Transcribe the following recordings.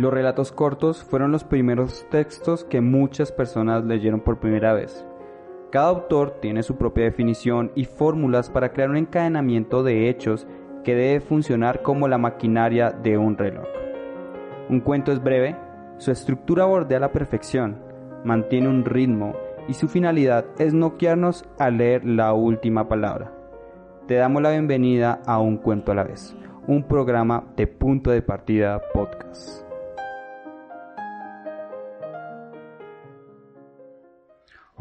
Los relatos cortos fueron los primeros textos que muchas personas leyeron por primera vez. Cada autor tiene su propia definición y fórmulas para crear un encadenamiento de hechos que debe funcionar como la maquinaria de un reloj. Un cuento es breve, su estructura bordea la perfección, mantiene un ritmo y su finalidad es noquearnos al leer la última palabra. Te damos la bienvenida a Un Cuento a la vez, un programa de punto de partida podcast.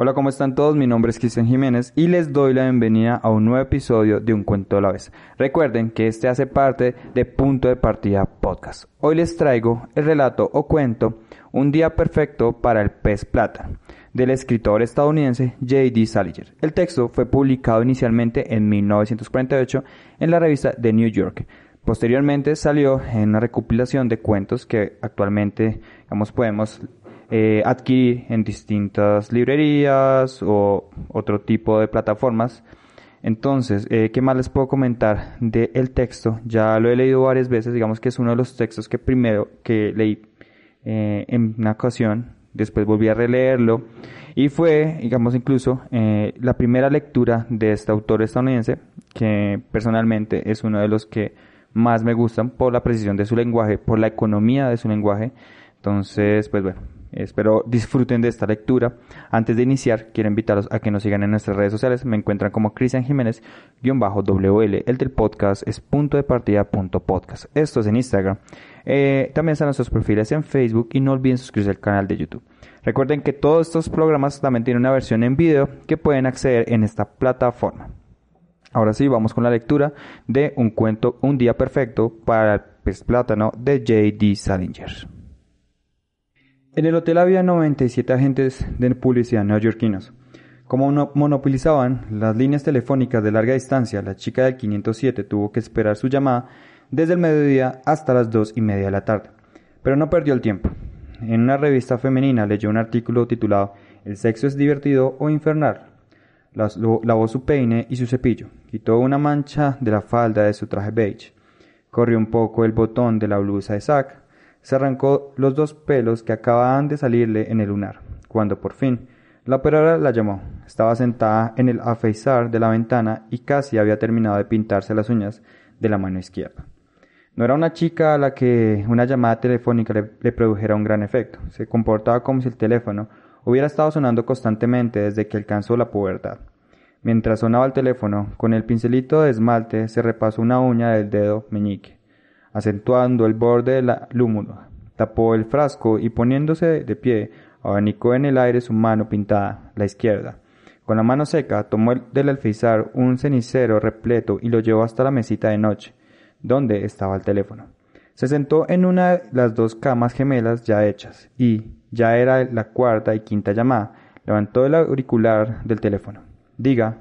Hola, ¿cómo están todos? Mi nombre es Cristian Jiménez y les doy la bienvenida a un nuevo episodio de Un Cuento a la vez. Recuerden que este hace parte de Punto de Partida Podcast. Hoy les traigo el relato o cuento Un día perfecto para el pez plata del escritor estadounidense J.D. Salinger. El texto fue publicado inicialmente en 1948 en la revista The New York. Posteriormente salió en una recopilación de cuentos que actualmente digamos, podemos eh, adquirir en distintas librerías o otro tipo de plataformas. Entonces, eh, ¿qué más les puedo comentar del texto? Ya lo he leído varias veces, digamos que es uno de los textos que primero que leí eh, en una ocasión, después volví a releerlo y fue, digamos, incluso la primera lectura de este autor estadounidense, que personalmente es uno de los que más me gustan por la precisión de su lenguaje, por la economía de su lenguaje. Entonces, pues bueno, Espero disfruten de esta lectura. Antes de iniciar, quiero invitarlos a que nos sigan en nuestras redes sociales. Me encuentran como Cristian Jiménez, WL. El del podcast es punto de partida punto podcast. Esto es en Instagram. Eh, también están nuestros perfiles en Facebook y no olviden suscribirse al canal de YouTube. Recuerden que todos estos programas también tienen una versión en video que pueden acceder en esta plataforma. Ahora sí, vamos con la lectura de un cuento, Un día perfecto para el pez plátano de J.D. Salinger. En el hotel había 97 agentes de publicidad neoyorquinos. Como monopolizaban las líneas telefónicas de larga distancia, la chica del 507 tuvo que esperar su llamada desde el mediodía hasta las dos y media de la tarde. Pero no perdió el tiempo. En una revista femenina leyó un artículo titulado El sexo es divertido o infernal. Lavó su peine y su cepillo, quitó una mancha de la falda de su traje beige, corrió un poco el botón de la blusa de sac, se arrancó los dos pelos que acababan de salirle en el lunar, cuando por fin la operadora la llamó. Estaba sentada en el afeizar de la ventana y casi había terminado de pintarse las uñas de la mano izquierda. No era una chica a la que una llamada telefónica le, le, produjera un gran efecto. Se comportaba como si el teléfono hubiera estado sonando constantemente desde que alcanzó la pubertad. Mientras sonaba el teléfono, con el pincelito de esmalte se repasó una uña del dedo meñique acentuando el borde de la lúmula. Tapó el frasco y poniéndose de pie, abanicó en el aire su mano pintada, la izquierda. Con la mano seca tomó del alféizar un cenicero repleto y lo llevó hasta la mesita de noche, donde estaba el teléfono. Se sentó en una de las dos camas gemelas ya hechas, y ya era la cuarta y quinta llamada. Levantó el auricular del teléfono. Diga,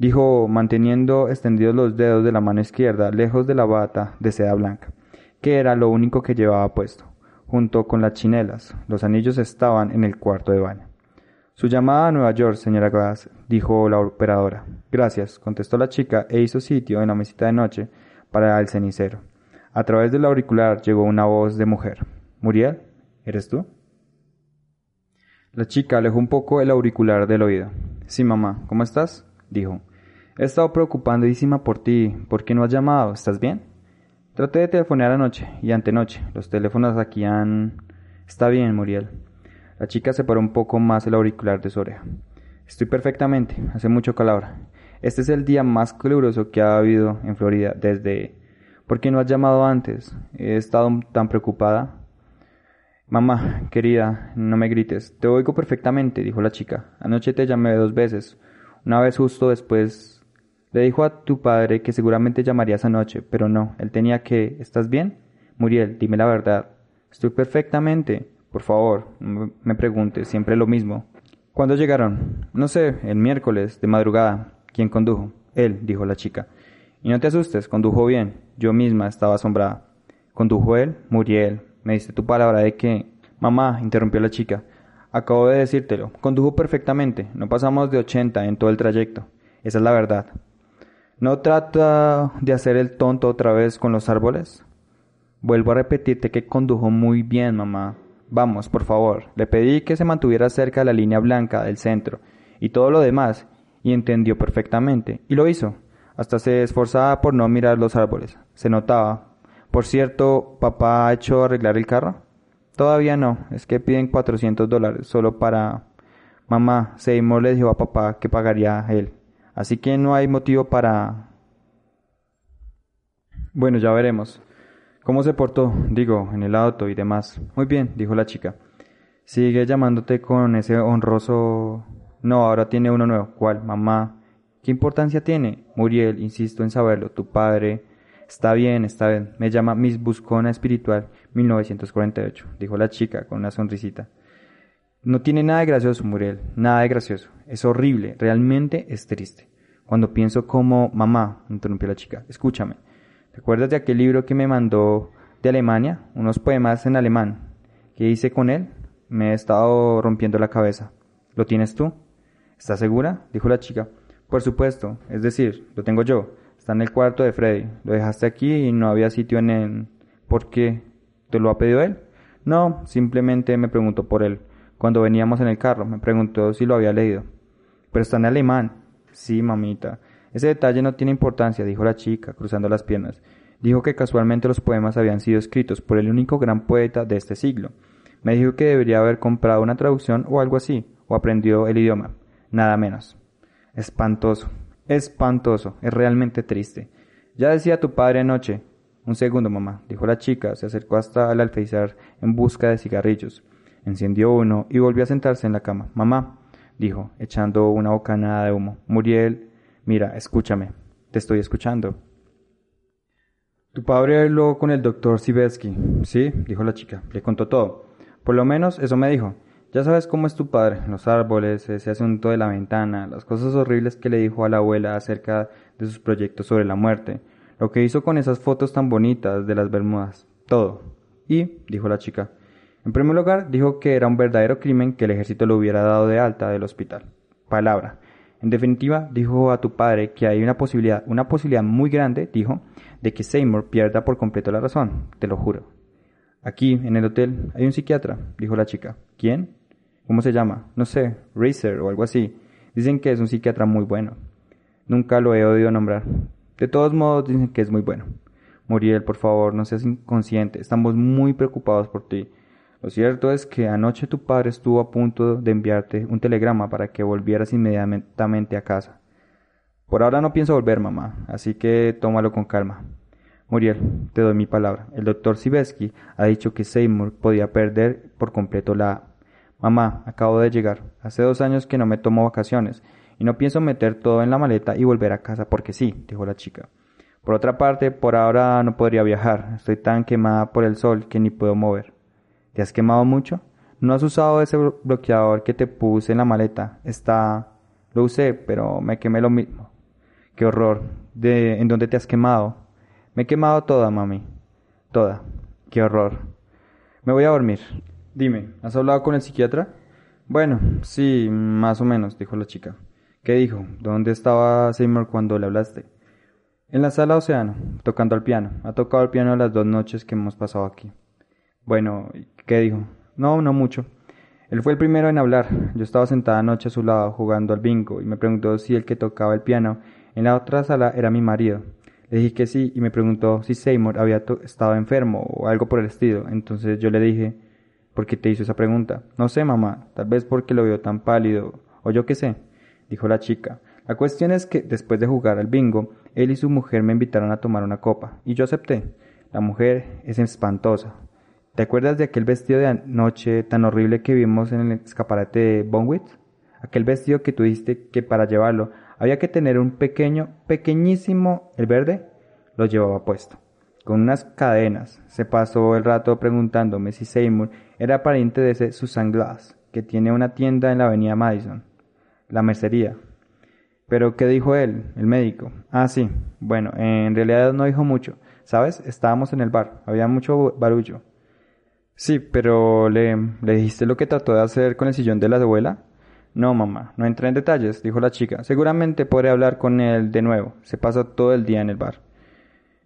dijo manteniendo extendidos los dedos de la mano izquierda lejos de la bata de seda blanca, que era lo único que llevaba puesto, junto con las chinelas. Los anillos estaban en el cuarto de baño. Su llamada a Nueva York, señora Glass, dijo la operadora. Gracias, contestó la chica e hizo sitio en la mesita de noche para el cenicero. A través del auricular llegó una voz de mujer. Muriel, ¿eres tú? La chica alejó un poco el auricular del oído. Sí, mamá, ¿cómo estás? dijo. He estado preocupandísima por ti. ¿Por qué no has llamado? ¿Estás bien? Traté de telefonear anoche y antenoche. Los teléfonos aquí han... Está bien, Muriel. La chica separó un poco más el auricular de su oreja. Estoy perfectamente. Hace mucho calor. Este es el día más caluroso que ha habido en Florida desde... ¿Por qué no has llamado antes? He estado tan preocupada. Mamá, querida, no me grites. Te oigo perfectamente, dijo la chica. Anoche te llamé dos veces. Una vez justo después le dijo a tu padre que seguramente llamaría esa noche, pero no, él tenía que... ¿Estás bien? Muriel, dime la verdad. Estoy perfectamente. Por favor, no me preguntes, siempre lo mismo. ¿Cuándo llegaron? No sé, el miércoles, de madrugada. ¿Quién condujo? Él, dijo la chica. Y no te asustes, condujo bien. Yo misma estaba asombrada. ¿Condujo él? Muriel, me diste tu palabra de que... Mamá, interrumpió la chica. Acabo de decírtelo. Condujo perfectamente. No pasamos de ochenta en todo el trayecto. Esa es la verdad. ¿No trata de hacer el tonto otra vez con los árboles? Vuelvo a repetirte que condujo muy bien, mamá. Vamos, por favor. Le pedí que se mantuviera cerca de la línea blanca del centro y todo lo demás, y entendió perfectamente, y lo hizo. Hasta se esforzaba por no mirar los árboles. Se notaba. Por cierto, ¿papá ha hecho arreglar el carro? Todavía no, es que piden 400 dólares solo para... Mamá, Seymour le dijo a papá que pagaría él. Así que no hay motivo para... Bueno, ya veremos. ¿Cómo se portó? Digo, en el auto y demás. Muy bien, dijo la chica. Sigue llamándote con ese honroso... No, ahora tiene uno nuevo. ¿Cuál? Mamá. ¿Qué importancia tiene? Muriel, insisto en saberlo. Tu padre. Está bien, está bien. Me llama Miss Buscona Espiritual 1948, dijo la chica con una sonrisita. No tiene nada de gracioso, Muriel. Nada de gracioso. Es horrible. Realmente es triste. Cuando pienso como... Mamá, interrumpió la chica. Escúchame. ¿Te acuerdas de aquel libro que me mandó de Alemania? Unos poemas en alemán. ¿Qué hice con él? Me he estado rompiendo la cabeza. ¿Lo tienes tú? ¿Estás segura? dijo la chica. Por supuesto, es decir, lo tengo yo. Está en el cuarto de Freddy. Lo dejaste aquí y no había sitio en él. ¿Por qué? ¿Te lo ha pedido él? No, simplemente me preguntó por él. Cuando veníamos en el carro, me preguntó si lo había leído. Pero está en alemán. Sí, mamita. Ese detalle no tiene importancia, dijo la chica, cruzando las piernas. Dijo que casualmente los poemas habían sido escritos por el único gran poeta de este siglo. Me dijo que debería haber comprado una traducción o algo así, o aprendió el idioma. Nada menos. Espantoso, espantoso, es realmente triste. Ya decía tu padre anoche. Un segundo, mamá, dijo la chica, se acercó hasta el alféizar en busca de cigarrillos. Encendió uno y volvió a sentarse en la cama. Mamá, dijo, echando una bocanada de humo. Muriel Mira, escúchame. Te estoy escuchando. Tu padre habló con el doctor Sibetsky. Sí, dijo la chica. Le contó todo. Por lo menos eso me dijo. Ya sabes cómo es tu padre, los árboles, ese asunto de la ventana, las cosas horribles que le dijo a la abuela acerca de sus proyectos sobre la muerte, lo que hizo con esas fotos tan bonitas de las Bermudas, todo. Y, dijo la chica, en primer lugar dijo que era un verdadero crimen que el ejército lo hubiera dado de alta del hospital. Palabra. En definitiva, dijo a tu padre que hay una posibilidad, una posibilidad muy grande, dijo, de que Seymour pierda por completo la razón, te lo juro. Aquí, en el hotel, hay un psiquiatra, dijo la chica. ¿Quién? ¿Cómo se llama? No sé, Racer o algo así. Dicen que es un psiquiatra muy bueno. Nunca lo he oído nombrar. De todos modos, dicen que es muy bueno. Muriel, por favor, no seas inconsciente. Estamos muy preocupados por ti. Lo cierto es que anoche tu padre estuvo a punto de enviarte un telegrama para que volvieras inmediatamente a casa. Por ahora no pienso volver, mamá, así que tómalo con calma. Muriel, te doy mi palabra. El doctor Sibesky ha dicho que Seymour podía perder por completo la... Mamá, acabo de llegar. Hace dos años que no me tomo vacaciones y no pienso meter todo en la maleta y volver a casa porque sí, dijo la chica. Por otra parte, por ahora no podría viajar. Estoy tan quemada por el sol que ni puedo mover. ¿Te has quemado mucho? ¿No has usado ese bloqueador que te puse en la maleta? Está... Lo usé, pero me quemé lo mismo. Qué horror. ¿De en dónde te has quemado? Me he quemado toda, mami. Toda. Qué horror. Me voy a dormir. Dime, ¿has hablado con el psiquiatra? Bueno, sí, más o menos, dijo la chica. ¿Qué dijo? ¿Dónde estaba Seymour cuando le hablaste? En la sala Océano, tocando el piano. Ha tocado el piano las dos noches que hemos pasado aquí. Bueno, ¿qué dijo? No, no mucho. Él fue el primero en hablar. Yo estaba sentada anoche a su lado jugando al bingo y me preguntó si el que tocaba el piano en la otra sala era mi marido. Le dije que sí y me preguntó si Seymour había estado enfermo o algo por el estilo. Entonces yo le dije, ¿por qué te hizo esa pregunta? No sé, mamá, tal vez porque lo vio tan pálido o yo qué sé, dijo la chica. La cuestión es que después de jugar al bingo, él y su mujer me invitaron a tomar una copa y yo acepté. La mujer es espantosa, ¿Te acuerdas de aquel vestido de anoche tan horrible que vimos en el escaparate de Bonwit? Aquel vestido que tú dijiste que para llevarlo había que tener un pequeño, pequeñísimo, el verde, lo llevaba puesto. Con unas cadenas. Se pasó el rato preguntándome si Seymour era pariente de ese Susan Glass, que tiene una tienda en la avenida Madison. La mercería. Pero ¿qué dijo él, el médico? Ah, sí. Bueno, en realidad no dijo mucho. ¿Sabes? Estábamos en el bar. Había mucho barullo. Sí, pero ¿le, ¿le dijiste lo que trató de hacer con el sillón de la abuela? No, mamá, no entré en detalles, dijo la chica. Seguramente podré hablar con él de nuevo. Se pasa todo el día en el bar.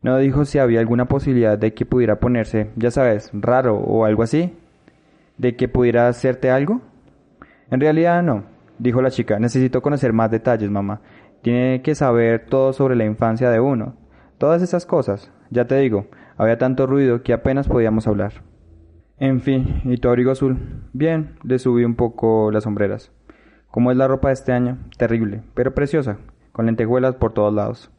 ¿No dijo si había alguna posibilidad de que pudiera ponerse, ya sabes, raro o algo así? ¿De que pudiera hacerte algo? En realidad no, dijo la chica. Necesito conocer más detalles, mamá. Tiene que saber todo sobre la infancia de uno. Todas esas cosas. Ya te digo, había tanto ruido que apenas podíamos hablar. En fin, ¿y tu abrigo azul? Bien, le subí un poco las sombreras. ¿Cómo es la ropa de este año? Terrible, pero preciosa, con lentejuelas por todos lados.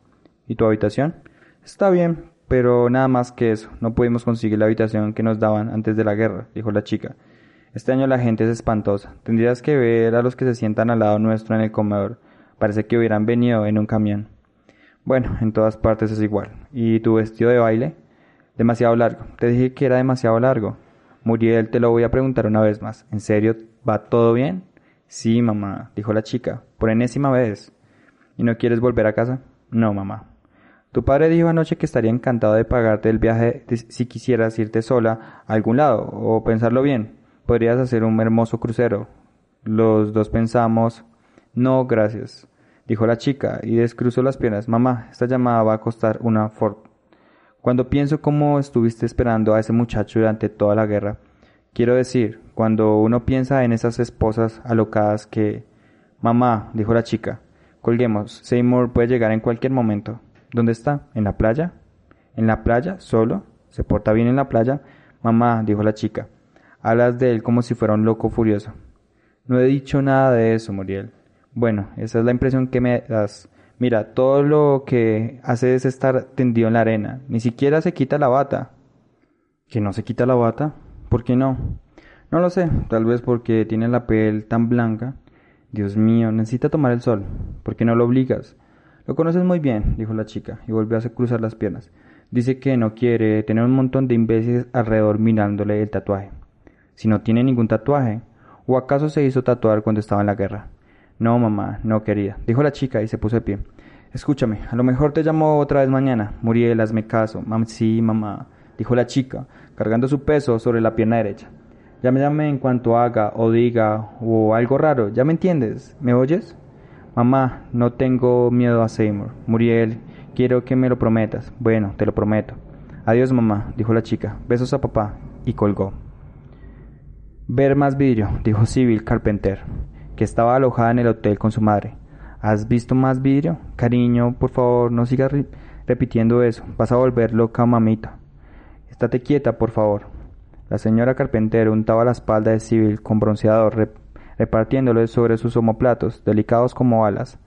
¿Y tu habitación? Está bien, pero nada más que eso. No pudimos conseguir la habitación que nos daban antes de la guerra, dijo la chica. Este año la gente es espantosa. Tendrías que ver a los que se sientan al lado nuestro en el comedor. Parece que hubieran venido en un camión. Bueno, en todas partes es igual. ¿Y tu vestido de baile? Demasiado largo. Te dije que era demasiado largo. Muriel, te lo voy a preguntar una vez más. ¿En serio va todo bien? Sí, mamá, dijo la chica, por enésima vez. ¿Y no quieres volver a casa? No, mamá. Tu padre dijo anoche que estaría encantado de pagarte el viaje si quisieras irte sola a algún lado, o pensarlo bien. Podrías hacer un hermoso crucero. Los dos pensamos. No, gracias, dijo la chica y descruzó las piernas. Mamá, esta llamada va a costar una Ford. Cuando pienso cómo estuviste esperando a ese muchacho durante toda la guerra, quiero decir, cuando uno piensa en esas esposas alocadas que... Mamá, dijo la chica, colguemos, Seymour puede llegar en cualquier momento. ¿Dónde está? ¿En la playa? ¿En la playa? ¿Solo? ¿Se porta bien en la playa? Mamá, dijo la chica, Hablas de él como si fuera un loco furioso. No he dicho nada de eso, Muriel. Bueno, esa es la impresión que me das. Mira, todo lo que hace es estar tendido en la arena. Ni siquiera se quita la bata. ¿Que no se quita la bata? ¿Por qué no? No lo sé, tal vez porque tiene la piel tan blanca. Dios mío, necesita tomar el sol. ¿Por qué no lo obligas? Lo conoces muy bien, dijo la chica, y volvió a cruzar las piernas. Dice que no quiere tener un montón de imbéciles alrededor mirándole el tatuaje si no tiene ningún tatuaje? ¿O acaso se hizo tatuar cuando estaba en la guerra? No, mamá, no quería, dijo la chica y se puso de pie. Escúchame, a lo mejor te llamo otra vez mañana. Muriel, hazme caso. Mam sí, mamá, dijo la chica, cargando su peso sobre la pierna derecha. Ya me llame en cuanto haga o diga o algo raro, ¿ya me entiendes? ¿Me oyes? Mamá, no tengo miedo a Seymour. Muriel, quiero que me lo prometas. Bueno, te lo prometo. Adiós, mamá, dijo la chica. Besos a papá. Y colgó. Ver más vidrio, dijo Civil Carpenter, que estaba alojada en el hotel con su madre. ¿Has visto más vidrio? Cariño, por favor, no sigas repitiendo eso. Vas a volver loca, mamita. Estate quieta, por favor. La señora Carpenter untaba la espalda de Civil con bronceador, repartiéndole sobre sus omoplatos, delicados como alas.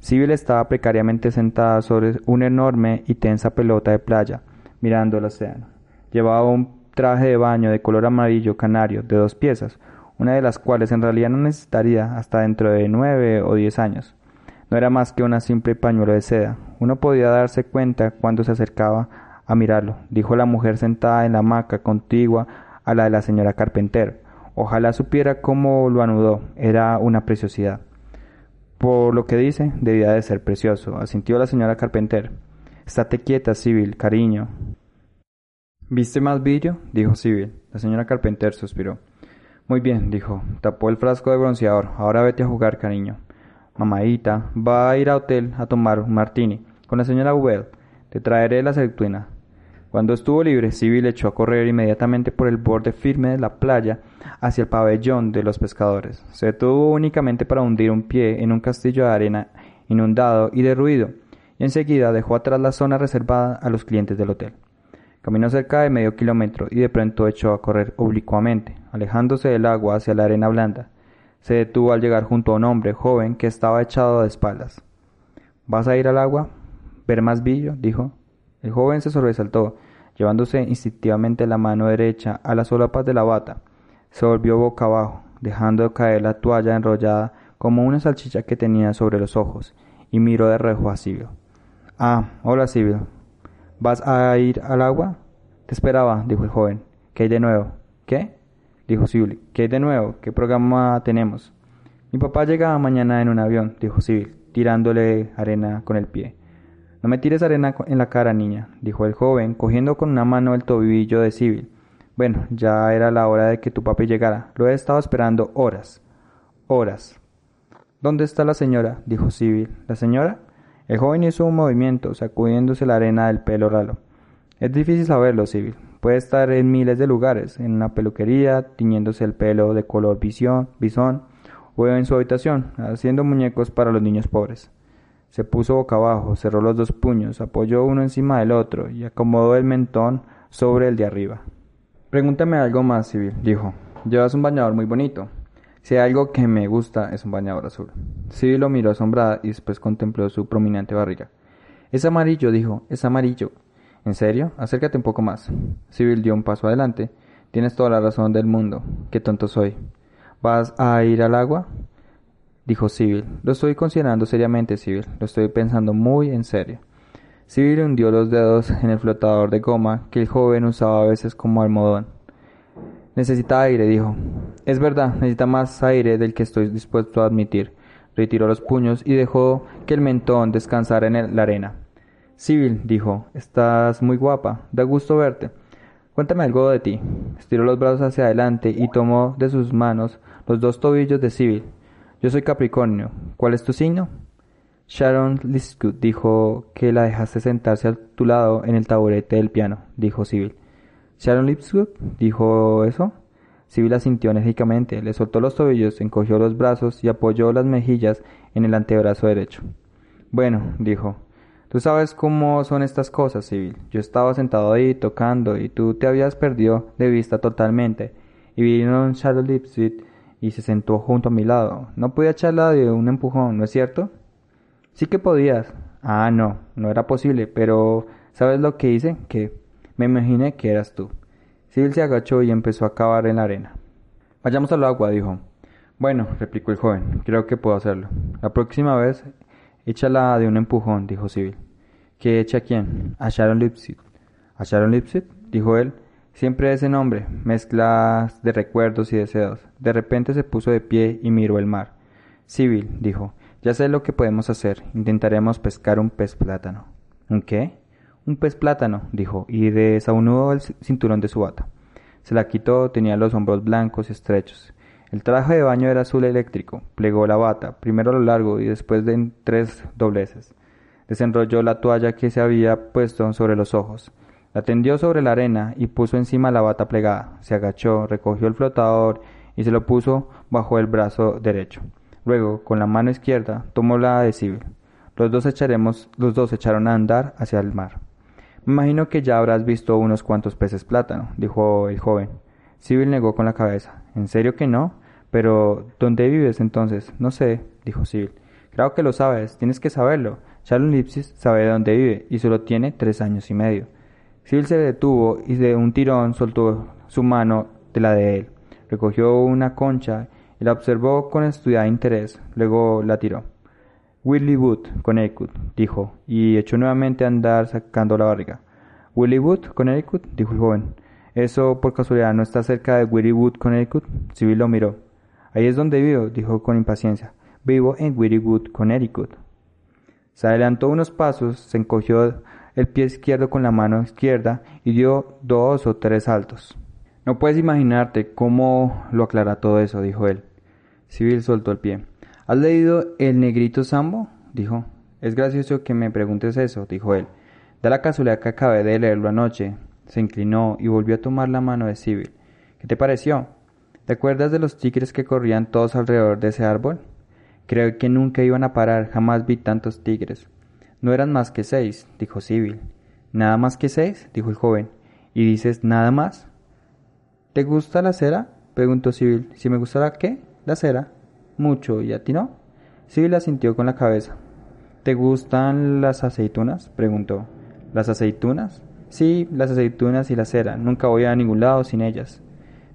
Civil estaba precariamente sentada sobre una enorme y tensa pelota de playa, mirando el océano. Llevaba un traje de baño de color amarillo canario de dos piezas, una de las cuales en realidad no necesitaría hasta dentro de nueve o diez años. No era más que una simple pañuelo de seda. Uno podía darse cuenta cuando se acercaba a mirarlo, dijo la mujer sentada en la hamaca contigua a la de la señora Carpenter. Ojalá supiera cómo lo anudó. Era una preciosidad. Por lo que dice, debía de ser precioso, asintió la señora Carpenter. Estate quieta, Sibyl, cariño. ¿Viste más vidrio? dijo Sibyl. La señora Carpenter suspiró. Muy bien, dijo. Tapó el frasco de bronceador. Ahora vete a jugar, cariño. Mamadita, va a ir a hotel a tomar un martini con la señora Ubel. Te traeré la aceituna. Cuando estuvo libre, Sibyl echó a correr inmediatamente por el borde firme de la playa hacia el pabellón de los pescadores. Se detuvo únicamente para hundir un pie en un castillo de arena inundado y derruido, y enseguida dejó atrás la zona reservada a los clientes del hotel. Caminó cerca de medio kilómetro y de pronto echó a correr oblicuamente, alejándose del agua hacia la arena blanda. Se detuvo al llegar junto a un hombre joven que estaba echado de espaldas. ¿Vas a ir al agua? ¿Ver más billo? dijo. El joven se sobresaltó, llevándose instintivamente la mano derecha a las solapas de la bata. Se volvió boca abajo, dejando caer la toalla enrollada como una salchicha que tenía sobre los ojos, y miró de reojo a Sibyl. Ah, hola Sibyl, ¿Vas a ir al agua? Te esperaba, dijo el joven. ¿Qué hay de nuevo? ¿Qué? dijo Sibyl. ¿Qué hay de nuevo? ¿Qué programa tenemos? Mi papá llega mañana en un avión, dijo Sibyl, tirándole arena con el pie. No me tires arena en la cara, niña, dijo el joven, cogiendo con una mano el tobillo de Sibyl. Bueno, ya era la hora de que tu papi llegara. Lo he estado esperando horas. Horas. ¿Dónde está la señora? dijo Sibyl. ¿La señora? El joven hizo un movimiento, sacudiéndose la arena del pelo ralo. Es difícil saberlo, Civil. Puede estar en miles de lugares, en una peluquería, tiñéndose el pelo de color visión, bisón, o en su habitación, haciendo muñecos para los niños pobres. Se puso boca abajo, cerró los dos puños, apoyó uno encima del otro y acomodó el mentón sobre el de arriba. Pregúntame algo más, Civil, dijo. Llevas un bañador muy bonito. Si hay algo que me gusta es un bañador azul. Civil lo miró asombrada y después contempló su prominente barriga. Es amarillo, dijo, es amarillo. ¿En serio? Acércate un poco más. Civil dio un paso adelante. Tienes toda la razón del mundo. Qué tonto soy. ¿Vas a ir al agua? dijo Civil. Lo estoy considerando seriamente, Civil. Lo estoy pensando muy en serio. Civil hundió los dedos en el flotador de goma que el joven usaba a veces como almohadón. Necesita aire, dijo. Es verdad, necesita más aire del que estoy dispuesto a admitir. Retiró los puños y dejó que el mentón descansara en la arena. Civil, dijo, estás muy guapa, da gusto verte. Cuéntame algo de ti. Estiró los brazos hacia adelante y tomó de sus manos los dos tobillos de Civil. Yo soy Capricornio. ¿Cuál es tu signo? Sharon Liscut dijo que la dejaste sentarse a tu lado en el taburete del piano, dijo Civil. Sharon Lipscott dijo eso. Civil asintió enérgicamente, le soltó los tobillos, encogió los brazos y apoyó las mejillas en el antebrazo derecho. Bueno, dijo, tú sabes cómo son estas cosas, Civil. Yo estaba sentado ahí tocando y tú te habías perdido de vista totalmente. Y vino Sharon Lipscott y se sentó junto a mi lado. No podía echarla de un empujón, ¿no es cierto? Sí que podías. Ah, no, no era posible, pero ¿sabes lo que hice? Que me imaginé que eras tú. Sil se agachó y empezó a cavar en la arena. Vayamos al agua, dijo. Bueno, replicó el joven, creo que puedo hacerlo. La próxima vez, échala de un empujón, dijo Sibyl. ¿Qué echa quién? A Sharon Lipsit. ¿A Sharon Lipsit? dijo él. Siempre ese nombre, mezclas de recuerdos y deseos. De repente se puso de pie y miró el mar. Civil, dijo, ya sé lo que podemos hacer. Intentaremos pescar un pez plátano. ¿Un qué? Un pez plátano, dijo, y desaunudó el cinturón de su bata. Se la quitó, tenía los hombros blancos y estrechos. El traje de baño era azul eléctrico. Plegó la bata, primero a lo largo y después de en tres dobleces. Desenrolló la toalla que se había puesto sobre los ojos. La tendió sobre la arena y puso encima la bata plegada. Se agachó, recogió el flotador y se lo puso bajo el brazo derecho. Luego, con la mano izquierda, tomó la Sibyl. Los dos echaremos, los dos echaron a andar hacia el mar. Imagino que ya habrás visto unos cuantos peces plátano, dijo el joven. Sibyl negó con la cabeza. ¿En serio que no? Pero, ¿dónde vives entonces? No sé, dijo Sibyl. Claro que lo sabes, tienes que saberlo. Sharon Lipsis sabe dónde vive y solo tiene tres años y medio. Sil se detuvo y de un tirón soltó su mano de la de él. Recogió una concha y la observó con estudiado interés. Luego la tiró. Willy Wood, Connecticut, dijo, y echó nuevamente a andar sacando la barriga. Willy Wood, Connecticut, dijo el joven. ¿Eso por casualidad no está cerca de Willy Wood, Connecticut? Civil lo miró. Ahí es donde vivo, dijo con impaciencia. Vivo en Wood, Connecticut. Se adelantó unos pasos, se encogió el pie izquierdo con la mano izquierda y dio dos o tres saltos. No puedes imaginarte cómo lo aclara todo eso, dijo él. Civil soltó el pie. ¿Has leído El Negrito Sambo? dijo. Es gracioso que me preguntes eso, dijo él. Da la casualidad que acabé de leerlo anoche. Se inclinó y volvió a tomar la mano de Civil. ¿Qué te pareció? ¿Te acuerdas de los tigres que corrían todos alrededor de ese árbol? Creo que nunca iban a parar, jamás vi tantos tigres. No eran más que seis, dijo Sibyl. ¿Nada más que seis? dijo el joven. ¿Y dices nada más? ¿Te gusta la cera? preguntó Sibyl. ¿Si me gustara qué? La cera. Mucho. ¿Y a ti no? Sibyl asintió con la cabeza. ¿Te gustan las aceitunas? preguntó. ¿Las aceitunas? Sí, las aceitunas y la cera. Nunca voy a ningún lado sin ellas.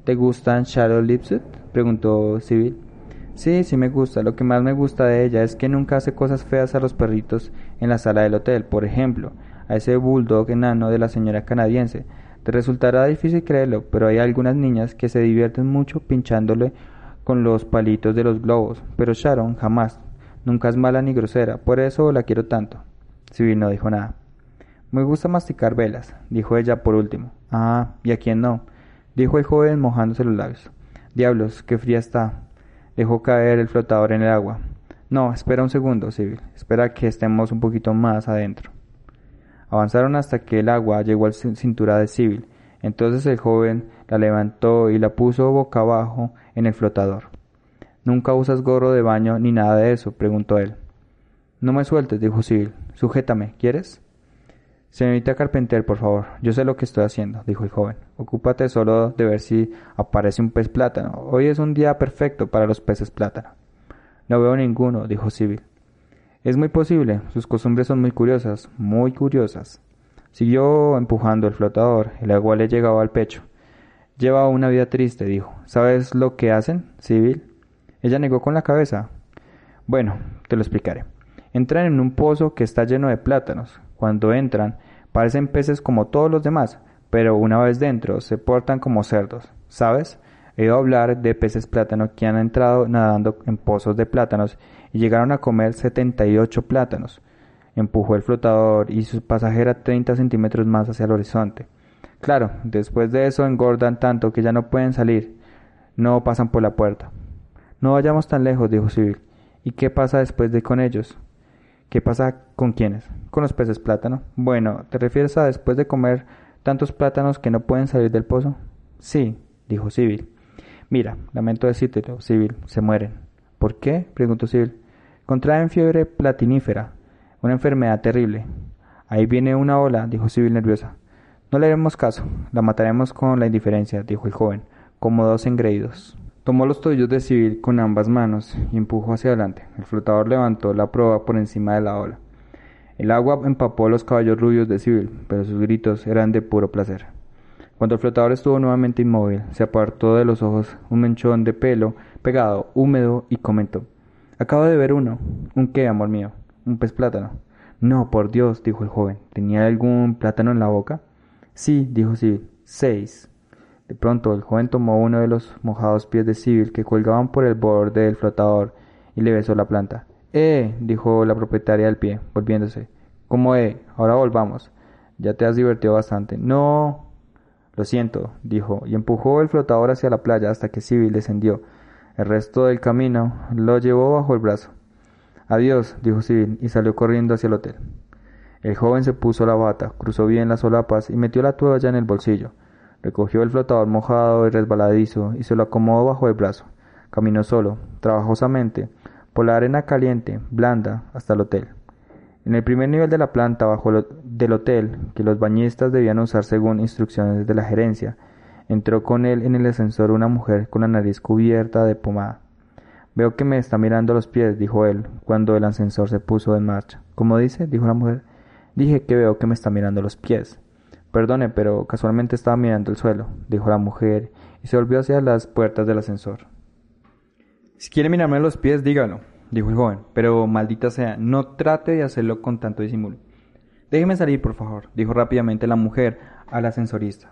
¿Te gustan Shadow Lipset? preguntó Sibyl. Sí, sí me gusta. Lo que más me gusta de ella es que nunca hace cosas feas a los perritos en la sala del hotel. Por ejemplo, a ese bulldog enano de la señora canadiense. Te resultará difícil creerlo, pero hay algunas niñas que se divierten mucho pinchándole con los palitos de los globos. Pero Sharon jamás. Nunca es mala ni grosera. Por eso la quiero tanto. Sibyl no dijo nada. Me gusta masticar velas, dijo ella por último. Ah, ¿y a quién no? dijo el joven mojándose los labios. Diablos, qué fría está. Dejó caer el flotador en el agua. No, espera un segundo, Civil. Espera que estemos un poquito más adentro. Avanzaron hasta que el agua llegó a la cintura de Civil. Entonces el joven la levantó y la puso boca abajo en el flotador. ¿Nunca usas gorro de baño ni nada de eso? preguntó él. No me sueltes, dijo Civil. Sujétame, ¿quieres? Señorita Carpenter, por favor, yo sé lo que estoy haciendo, dijo el joven. Ocúpate solo de ver si aparece un pez plátano. Hoy es un día perfecto para los peces plátano. No veo ninguno, dijo Civil. Es muy posible, sus costumbres son muy curiosas, muy curiosas. Siguió empujando el flotador, el agua le llegaba al pecho. Lleva una vida triste, dijo. ¿Sabes lo que hacen, Civil? Ella negó con la cabeza. Bueno, te lo explicaré. Entran en un pozo que está lleno de plátanos. Cuando entran, parecen peces como todos los demás, pero una vez dentro se portan como cerdos. ¿Sabes? He oído hablar de peces plátano que han entrado nadando en pozos de plátanos y llegaron a comer 78 plátanos. Empujó el flotador y su pasajera 30 centímetros más hacia el horizonte. Claro, después de eso engordan tanto que ya no pueden salir. No pasan por la puerta. No vayamos tan lejos, dijo Civil. ¿Y qué pasa después de con ellos? ¿Qué pasa con quiénes? Con los peces plátano. Bueno, ¿te refieres a después de comer tantos plátanos que no pueden salir del pozo? Sí, dijo Civil. Mira, lamento decírtelo, Civil, se mueren. ¿Por qué? preguntó Civil. Contraen fiebre platinífera, una enfermedad terrible. Ahí viene una ola, dijo Civil nerviosa. No le haremos caso, la mataremos con la indiferencia, dijo el joven, como dos engreídos. Tomó los tobillos de Civil con ambas manos y empujó hacia adelante. El flotador levantó la proa por encima de la ola. El agua empapó los caballos rubios de Civil, pero sus gritos eran de puro placer. Cuando el flotador estuvo nuevamente inmóvil, se apartó de los ojos un menchón de pelo pegado, húmedo, y comentó Acabo de ver uno. ¿Un qué, amor mío? Un pez plátano. No, por Dios, dijo el joven. ¿Tenía algún plátano en la boca? Sí, dijo Civil. Seis. De pronto el joven tomó uno de los mojados pies de Civil que colgaban por el borde del flotador y le besó la planta. Eh, dijo la propietaria del pie, volviéndose. ¿Cómo eh? Ahora volvamos. Ya te has divertido bastante. No. Lo siento, dijo, y empujó el flotador hacia la playa hasta que Civil descendió. El resto del camino lo llevó bajo el brazo. Adiós, dijo Civil, y salió corriendo hacia el hotel. El joven se puso la bata, cruzó bien las solapas y metió la toalla en el bolsillo. Recogió el flotador mojado y resbaladizo y se lo acomodó bajo el brazo. Caminó solo, trabajosamente, por la arena caliente, blanda, hasta el hotel. En el primer nivel de la planta bajo del hotel, que los bañistas debían usar según instrucciones de la gerencia, entró con él en el ascensor una mujer con la nariz cubierta de pomada. Veo que me está mirando los pies, dijo él, cuando el ascensor se puso en marcha. ¿Cómo dice? dijo la mujer. Dije que veo que me está mirando los pies. Perdone, pero casualmente estaba mirando el suelo, dijo la mujer, y se volvió hacia las puertas del ascensor. Si quiere mirarme los pies, dígalo, dijo el joven, pero maldita sea, no trate de hacerlo con tanto disimulo. Déjeme salir, por favor, dijo rápidamente la mujer al ascensorista.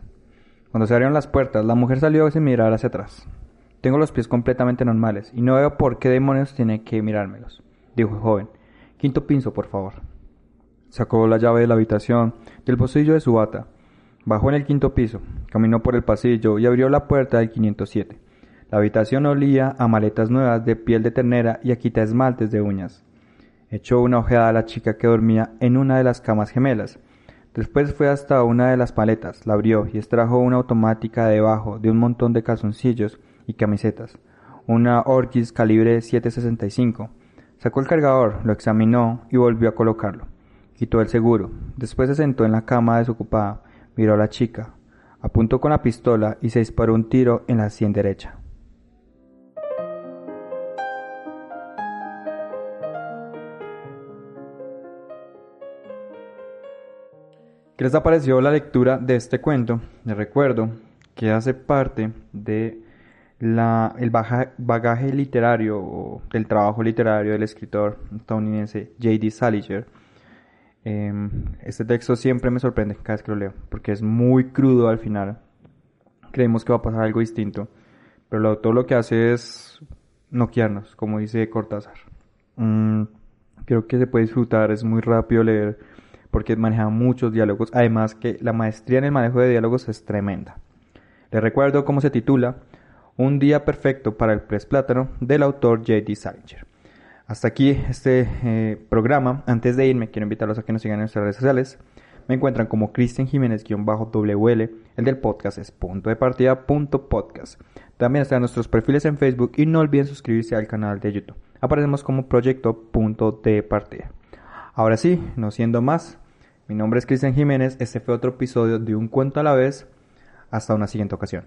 Cuando se abrieron las puertas, la mujer salió sin mirar hacia atrás. Tengo los pies completamente normales y no veo por qué demonios tiene que mirármelos, dijo el joven. Quinto pinzo, por favor. Sacó la llave de la habitación del bolsillo de su bata. Bajó en el quinto piso, caminó por el pasillo y abrió la puerta del 507. La habitación olía a maletas nuevas de piel de ternera y a quita esmaltes de uñas. Echó una ojeada a la chica que dormía en una de las camas gemelas. Después fue hasta una de las paletas, la abrió y extrajo una automática debajo de un montón de calzoncillos y camisetas. Una Orkis calibre 7.65. Sacó el cargador, lo examinó y volvió a colocarlo. Quitó el seguro. Después se sentó en la cama desocupada, miró a la chica, apuntó con la pistola y se disparó un tiro en la sien derecha. ¿Qué les ha parecido la lectura de este cuento? Les recuerdo que hace parte de la, el bagaje literario o del trabajo literario del escritor estadounidense J.D. Salinger Em, este texto siempre me sorprende cada vez que lo leo, porque es muy crudo al final. Creemos que va a pasar algo distinto, pero todo lo que hace es noquearnos, como dice Cortázar. Mm, creo que se puede disfrutar, es muy rápido leer, porque maneja muchos diálogos, además que la maestría en el manejo de diálogos es tremenda. Les recuerdo cómo se titula Un día perfecto para el pez plátano del autor J.D. Salinger. Hasta aquí este eh, programa. Antes de irme, quiero invitarlos a que nos sigan en nuestras redes sociales. Me encuentran como Cristian Jiménez-WL. El del podcast es punto de partida punto podcast. También están nuestros perfiles en Facebook y no olviden suscribirse al canal de YouTube. Aparecemos como proyecto punto de partida. Ahora sí, no siendo más, mi nombre es Cristian Jiménez. Este fue otro episodio de Un Cuento a la vez. Hasta una siguiente ocasión.